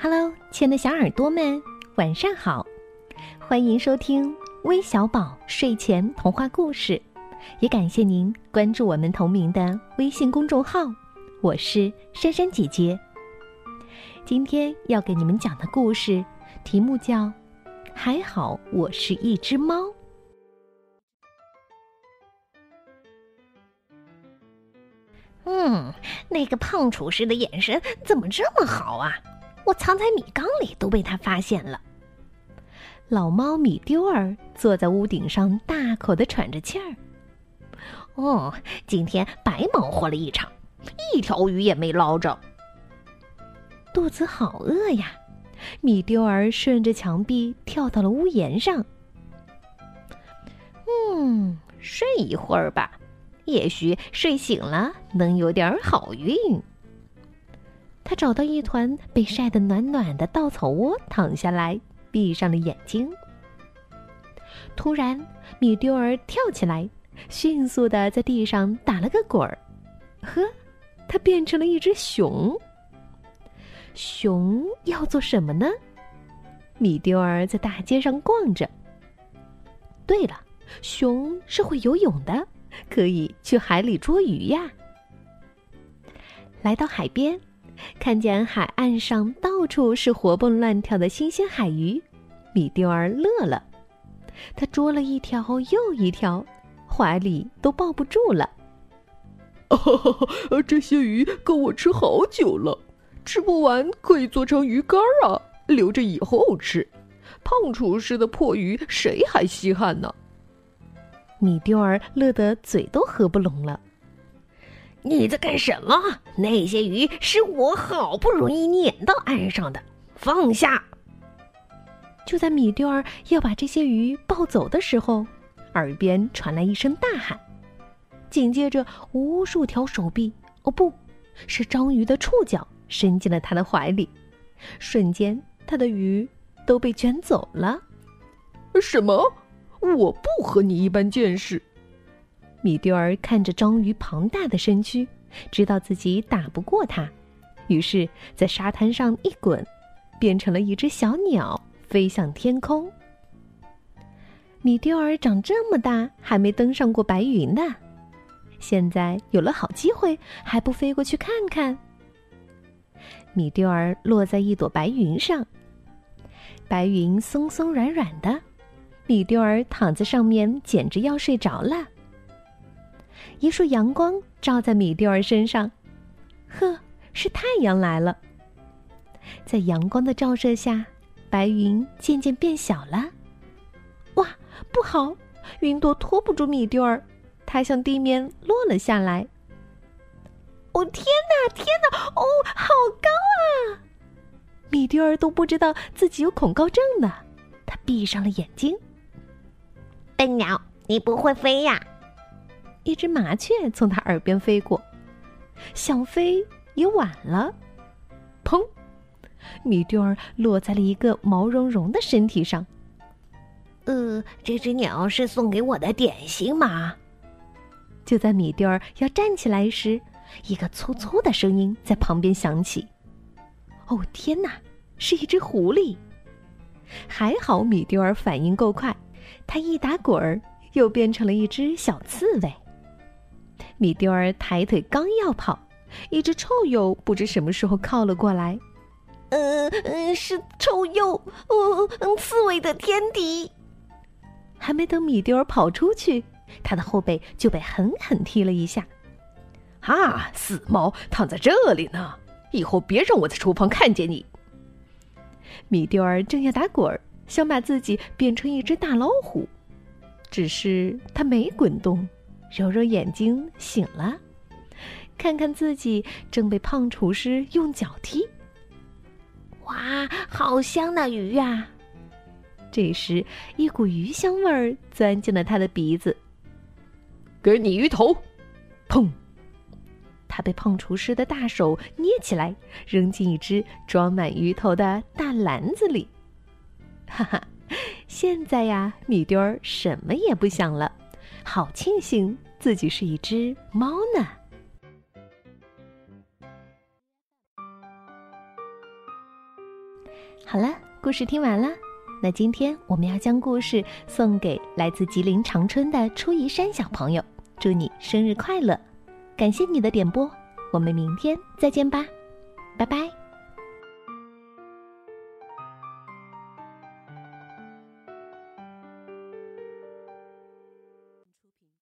Hello，亲爱的小耳朵们，晚上好！欢迎收听微小宝睡前童话故事，也感谢您关注我们同名的微信公众号。我是珊珊姐姐。今天要给你们讲的故事题目叫《还好我是一只猫》。嗯，那个胖厨师的眼神怎么这么好啊？我藏在米缸里都被他发现了。老猫米丢儿坐在屋顶上，大口的喘着气儿。哦，今天白忙活了一场，一条鱼也没捞着。肚子好饿呀！米丢儿顺着墙壁跳到了屋檐上。嗯，睡一会儿吧，也许睡醒了能有点好运。他找到一团被晒得暖暖的稻草窝，躺下来，闭上了眼睛。突然，米丢儿跳起来，迅速的在地上打了个滚儿。呵，他变成了一只熊。熊要做什么呢？米丢儿在大街上逛着。对了，熊是会游泳的，可以去海里捉鱼呀。来到海边，看见海岸上到处是活蹦乱跳的新鲜海鱼，米丢儿乐了。他捉了一条又一条，怀里都抱不住了。这些鱼够我吃好久了。吃不完可以做成鱼干啊，留着以后吃。胖厨师的破鱼谁还稀罕呢？米丢儿乐得嘴都合不拢了。你在干什么？那些鱼是我好不容易撵到岸上的，放下！就在米丢儿要把这些鱼抱走的时候，耳边传来一声大喊，紧接着无数条手臂，哦，不是章鱼的触角。伸进了他的怀里，瞬间，他的鱼都被卷走了。什么？我不和你一般见识！米丢儿看着章鱼庞大的身躯，知道自己打不过它，于是，在沙滩上一滚，变成了一只小鸟，飞向天空。米丢儿长这么大，还没登上过白云呢，现在有了好机会，还不飞过去看看？米丢儿落在一朵白云上，白云松松软软的，米丢儿躺在上面，简直要睡着了。一束阳光照在米丢儿身上，呵，是太阳来了。在阳光的照射下，白云渐渐变小了。哇，不好！云朵拖不住米丢儿，它向地面落了下来。哦天哪，天哪！哦，好高啊！米丢儿都不知道自己有恐高症呢。他闭上了眼睛。笨鸟，你不会飞呀！一只麻雀从他耳边飞过，想飞也晚了。砰！米丢儿落在了一个毛茸茸的身体上。呃，这只鸟是送给我的点心吗？就在米丢儿要站起来时。一个粗粗的声音在旁边响起：“哦，天哪，是一只狐狸！”还好米丢儿反应够快，它一打滚儿，又变成了一只小刺猬。米丢儿抬腿刚要跑，一只臭鼬不知什么时候靠了过来。“嗯嗯，是臭鼬，哦，刺猬的天敌！”还没等米丢儿跑出去，他的后背就被狠狠踢了一下。啊！死猫躺在这里呢，以后别让我在厨房看见你。米丢儿正要打滚儿，想把自己变成一只大老虎，只是他没滚动，揉揉眼睛醒了，看看自己正被胖厨师用脚踢。哇，好香的鱼啊！这时，一股鱼香味儿钻进了他的鼻子。给你鱼头，砰！他被胖厨师的大手捏起来，扔进一只装满鱼头的大篮子里。哈哈，现在呀，米丢儿什么也不想了，好庆幸自己是一只猫呢。好了，故事听完了。那今天我们要将故事送给来自吉林长春的初一山小朋友，祝你生日快乐！感谢你的点播，我们明天再见吧，拜拜。